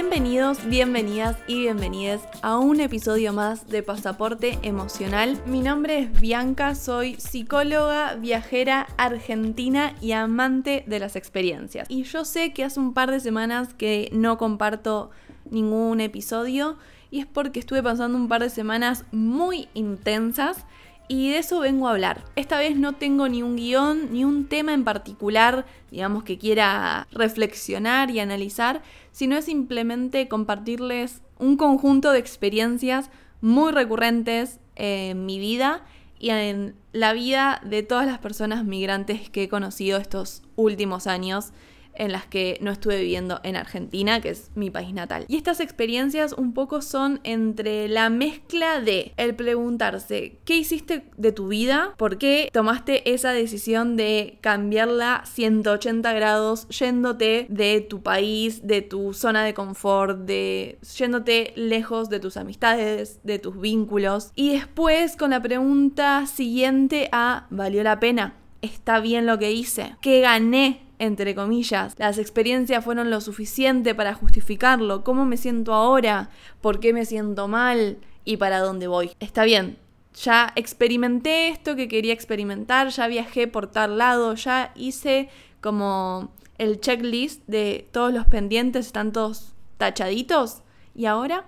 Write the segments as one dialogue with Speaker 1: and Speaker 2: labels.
Speaker 1: Bienvenidos, bienvenidas y bienvenidas a un episodio más de Pasaporte Emocional. Mi nombre es Bianca, soy psicóloga, viajera argentina y amante de las experiencias. Y yo sé que hace un par de semanas que no comparto ningún episodio y es porque estuve pasando un par de semanas muy intensas y de eso vengo a hablar. Esta vez no tengo ni un guion, ni un tema en particular, digamos, que quiera reflexionar y analizar, sino es simplemente compartirles un conjunto de experiencias muy recurrentes en mi vida y en la vida de todas las personas migrantes que he conocido estos últimos años en las que no estuve viviendo en Argentina, que es mi país natal. Y estas experiencias un poco son entre la mezcla de el preguntarse qué hiciste de tu vida, por qué tomaste esa decisión de cambiarla 180 grados, yéndote de tu país, de tu zona de confort, de yéndote lejos de tus amistades, de tus vínculos. Y después con la pregunta siguiente a ¿valió la pena? ¿Está bien lo que hice? ¿Qué gané entre comillas, las experiencias fueron lo suficiente para justificarlo, cómo me siento ahora, por qué me siento mal y para dónde voy. Está bien, ya experimenté esto que quería experimentar, ya viajé por tal lado, ya hice como el checklist de todos los pendientes, están todos tachaditos. ¿Y ahora?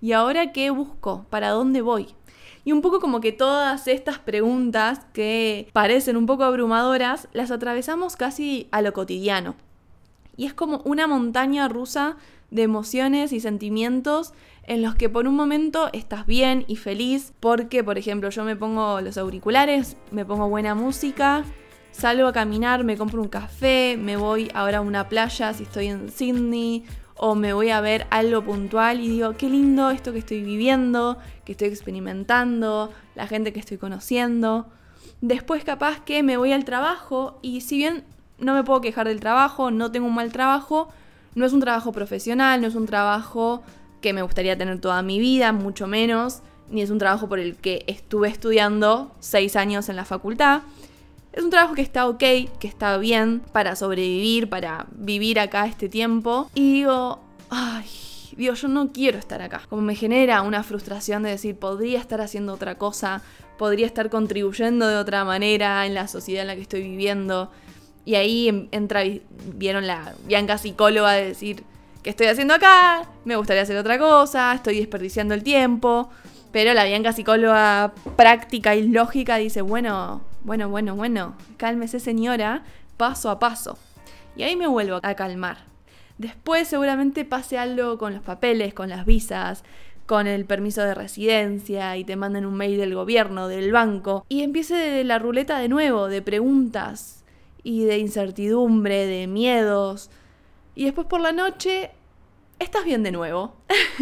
Speaker 1: ¿Y ahora qué busco? ¿Para dónde voy? Y un poco como que todas estas preguntas que parecen un poco abrumadoras, las atravesamos casi a lo cotidiano. Y es como una montaña rusa de emociones y sentimientos en los que por un momento estás bien y feliz porque, por ejemplo, yo me pongo los auriculares, me pongo buena música, salgo a caminar, me compro un café, me voy ahora a una playa si estoy en Sydney o me voy a ver algo puntual y digo, qué lindo esto que estoy viviendo, que estoy experimentando, la gente que estoy conociendo. Después capaz que me voy al trabajo y si bien no me puedo quejar del trabajo, no tengo un mal trabajo, no es un trabajo profesional, no es un trabajo que me gustaría tener toda mi vida, mucho menos, ni es un trabajo por el que estuve estudiando seis años en la facultad. Es un trabajo que está ok, que está bien para sobrevivir, para vivir acá este tiempo. Y digo, ay, Dios, yo no quiero estar acá. Como me genera una frustración de decir, podría estar haciendo otra cosa, podría estar contribuyendo de otra manera en la sociedad en la que estoy viviendo. Y ahí entra, vieron la Bianca psicóloga de decir, ¿qué estoy haciendo acá? Me gustaría hacer otra cosa, estoy desperdiciando el tiempo. Pero la Bianca psicóloga práctica y lógica dice, bueno, bueno, bueno, bueno, cálmese señora, paso a paso. Y ahí me vuelvo a calmar. Después seguramente pase algo con los papeles, con las visas, con el permiso de residencia y te manden un mail del gobierno, del banco, y empiece la ruleta de nuevo, de preguntas y de incertidumbre, de miedos. Y después por la noche estás bien de nuevo.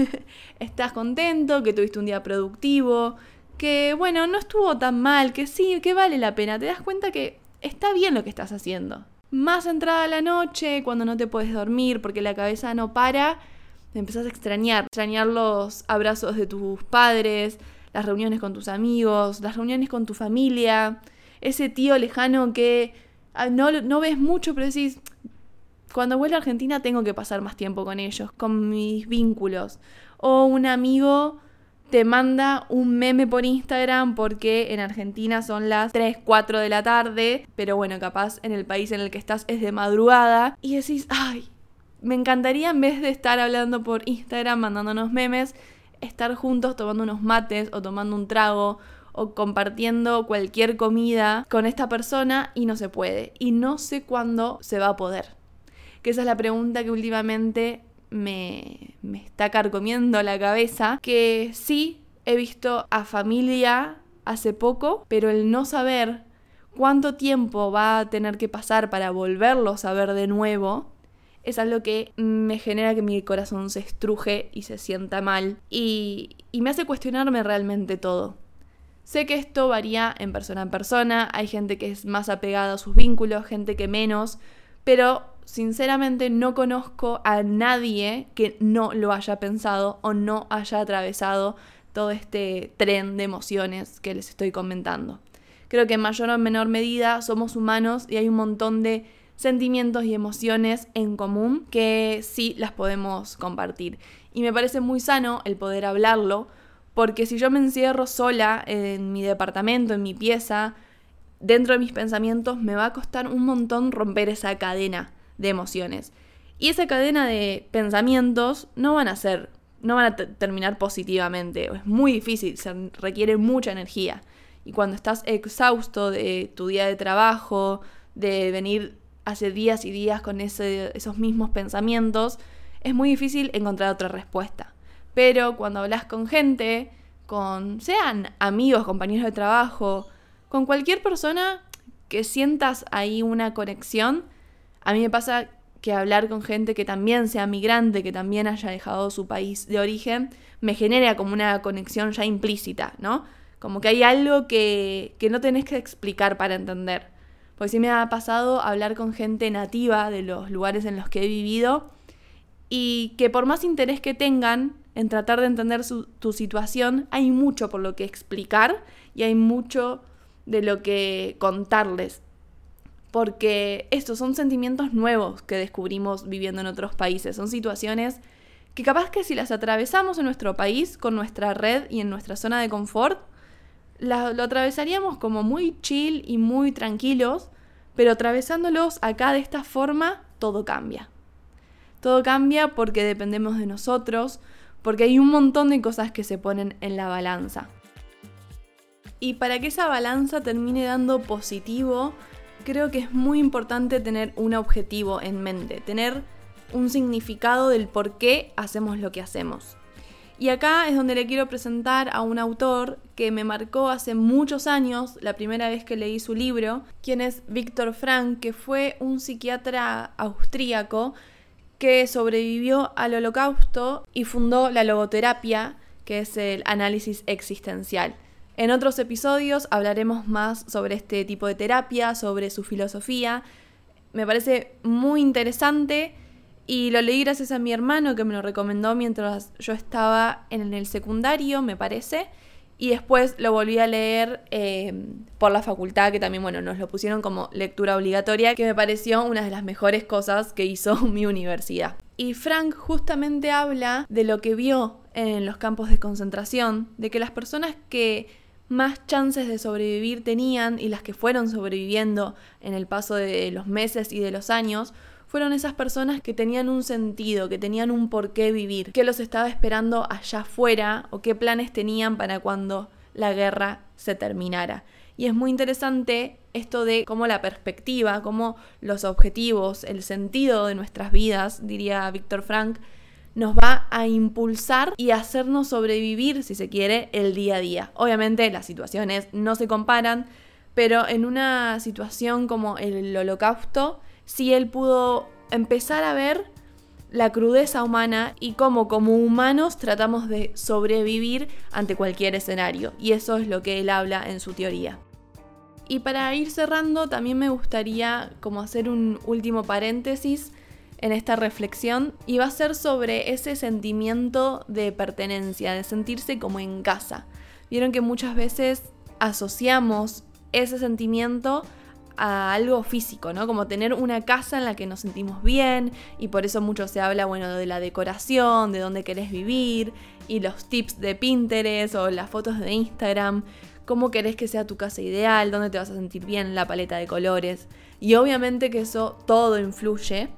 Speaker 1: estás contento, que tuviste un día productivo, que bueno, no estuvo tan mal, que sí, que vale la pena, te das cuenta que está bien lo que estás haciendo. Más entrada la noche, cuando no te puedes dormir porque la cabeza no para, empezás a extrañar, extrañar los abrazos de tus padres, las reuniones con tus amigos, las reuniones con tu familia, ese tío lejano que ah, no, no ves mucho, pero decís, cuando vuelvo a Argentina tengo que pasar más tiempo con ellos, con mis vínculos. O un amigo te manda un meme por Instagram porque en Argentina son las 3, 4 de la tarde, pero bueno, capaz en el país en el que estás es de madrugada y decís, ay, me encantaría en vez de estar hablando por Instagram mandándonos memes, estar juntos tomando unos mates o tomando un trago o compartiendo cualquier comida con esta persona y no se puede. Y no sé cuándo se va a poder. Que esa es la pregunta que últimamente me, está carcomiendo la cabeza, que sí he visto a familia hace poco, pero el no saber cuánto tiempo va a tener que pasar para volverlos a ver de nuevo, es algo que me genera que mi corazón se estruje y se sienta mal y, y, me hace cuestionarme realmente todo. Sé que esto varía en persona en persona, hay gente que es más apegada a sus vínculos, gente que menos, pero sinceramente no conozco a nadie que no lo haya pensado o no haya atravesado todo este tren de emociones que les estoy comentando. Creo que en mayor o menor medida somos humanos y hay un montón de sentimientos y emociones en común que sí las podemos compartir. Y me parece muy sano el poder hablarlo, porque si yo me encierro sola en mi departamento, en mi pieza, dentro de mis pensamientos, me va a costar un montón romper esa cadena de emociones. Y esa cadena de pensamientos no van a ser, no van a terminar positivamente. Es muy difícil, se requiere mucha energía. Y cuando estás exhausto de tu día de trabajo, de venir hace días y días con esos mismos pensamientos, es muy difícil encontrar otra respuesta. Pero cuando hablas con gente, con sean amigos, compañeros de trabajo, con cualquier persona que sientas ahí una conexión, a mí me pasa que hablar con gente que también sea migrante, que también haya dejado su país de origen, me genera como una conexión ya implícita, ¿no? Como que hay algo que, que no tenés que explicar para entender. Porque sí me ha pasado hablar con gente nativa de los lugares en los que he vivido y que por más interés que tengan en tratar de entender tu situación, hay mucho por lo que explicar y hay mucho de lo que contarles. Porque estos son sentimientos nuevos que descubrimos viviendo en otros países. Son situaciones que capaz que si las atravesamos en nuestro país, con nuestra red y en nuestra zona de confort, lo atravesaríamos como muy chill y muy tranquilos, pero atravesándolos acá de esta forma, todo cambia. Todo cambia porque dependemos de nosotros, porque hay un montón de cosas que se ponen en la balanza. Y para que esa balanza termine dando positivo, creo que es muy importante tener un objetivo en mente, tener un significado del por qué hacemos lo que hacemos. Y acá es donde le quiero presentar a un autor que me marcó hace muchos años, la primera vez que leí su libro, quien es Víctor Frank, que fue un psiquiatra austríaco que sobrevivió al holocausto y fundó la logoterapia, que es el análisis existencial. En otros episodios hablaremos más sobre este tipo de terapia, sobre su filosofía. Me parece muy interesante y lo leí gracias a mi hermano que me lo recomendó mientras yo estaba en el secundario, me parece. Y después lo volví a leer eh, por la facultad, que también, bueno, nos lo pusieron como lectura obligatoria, que me pareció una de las mejores cosas que hizo mi universidad. Y Frank justamente habla de lo que vio en los campos de concentración, de que las personas que más chances de sobrevivir tenían y las que fueron sobreviviendo en el paso de los meses y de los años fueron esas personas que tenían un sentido, que tenían un porqué vivir, que los estaba esperando allá afuera o qué planes tenían para cuando la guerra se terminara. Y es muy interesante esto de cómo la perspectiva, cómo los objetivos, el sentido de nuestras vidas, diría Víctor Frank, nos va a impulsar y hacernos sobrevivir, si se quiere, el día a día. Obviamente las situaciones no se comparan, pero en una situación como el holocausto, si él pudo empezar a ver la crudeza humana y cómo como humanos tratamos de sobrevivir ante cualquier escenario. Y eso es lo que él habla en su teoría. Y para ir cerrando, también me gustaría como hacer un último paréntesis en esta reflexión y va a ser sobre ese sentimiento de pertenencia, de sentirse como en casa. Vieron que muchas veces asociamos ese sentimiento a algo físico, ¿no? Como tener una casa en la que nos sentimos bien y por eso mucho se habla, bueno, de la decoración, de dónde querés vivir y los tips de Pinterest o las fotos de Instagram, cómo querés que sea tu casa ideal, dónde te vas a sentir bien, la paleta de colores. Y obviamente que eso todo influye,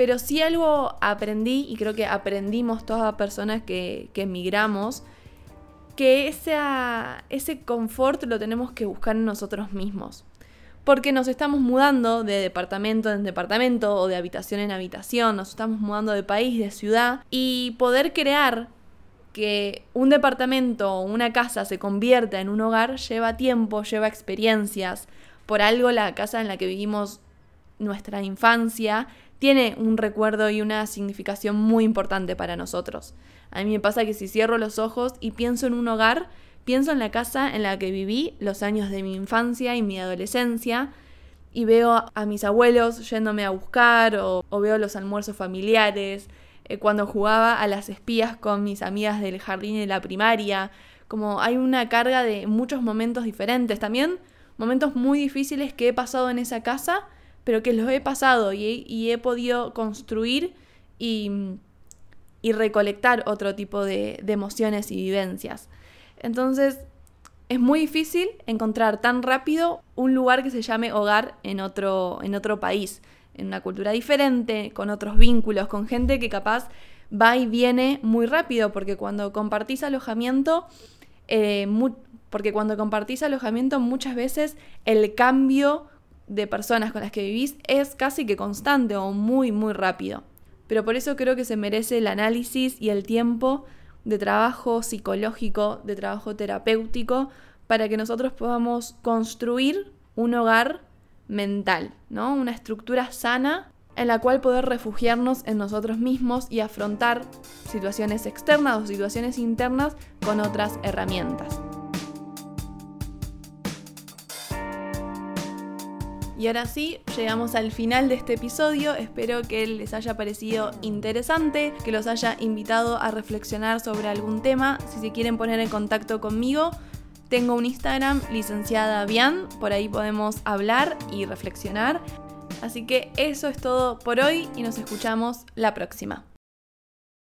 Speaker 1: pero si algo aprendí y creo que aprendimos todas las personas que, que emigramos, que ese confort lo tenemos que buscar en nosotros mismos porque nos estamos mudando de departamento en departamento o de habitación en habitación, nos estamos mudando de país, de ciudad, y poder crear que un departamento o una casa se convierta en un hogar lleva tiempo, lleva experiencias. Por algo la casa en la que vivimos nuestra infancia tiene un recuerdo y una significación muy importante para nosotros. A mí me pasa que si cierro los ojos y pienso en un hogar, Pienso en la casa en la que viví los años de mi infancia y mi adolescencia y veo a mis abuelos yéndome a buscar o, veo los almuerzos familiares, eh, cuando jugaba a las espías con mis amigas del jardín y de la primaria, como hay una carga de muchos momentos diferentes, también momentos muy difíciles que he pasado en esa casa, pero que los he pasado y he, podido construir y, recolectar otro tipo de, emociones y vivencias. Entonces, es muy difícil encontrar tan rápido un lugar que se llame hogar en otro, en otro país, en una cultura diferente, con otros vínculos, con gente que capaz va y viene muy rápido, porque cuando compartís alojamiento, eh, porque cuando compartís alojamiento muchas veces el cambio de personas con las que vivís es casi que constante o muy, muy rápido. Pero por eso creo que se merece el análisis y el tiempo de trabajo psicológico, de trabajo terapéutico, para que nosotros podamos construir un hogar mental, ¿no? Una estructura sana en la cual poder refugiarnos en nosotros mismos y afrontar situaciones externas o situaciones internas con otras herramientas. Y ahora sí, llegamos al final de este episodio. Espero que les haya parecido interesante, que los haya invitado a reflexionar sobre algún tema. Si se quieren poner en contacto conmigo, tengo un Instagram, licenciada Bian, por ahí podemos hablar y reflexionar. Así que eso es todo por hoy y nos escuchamos la próxima.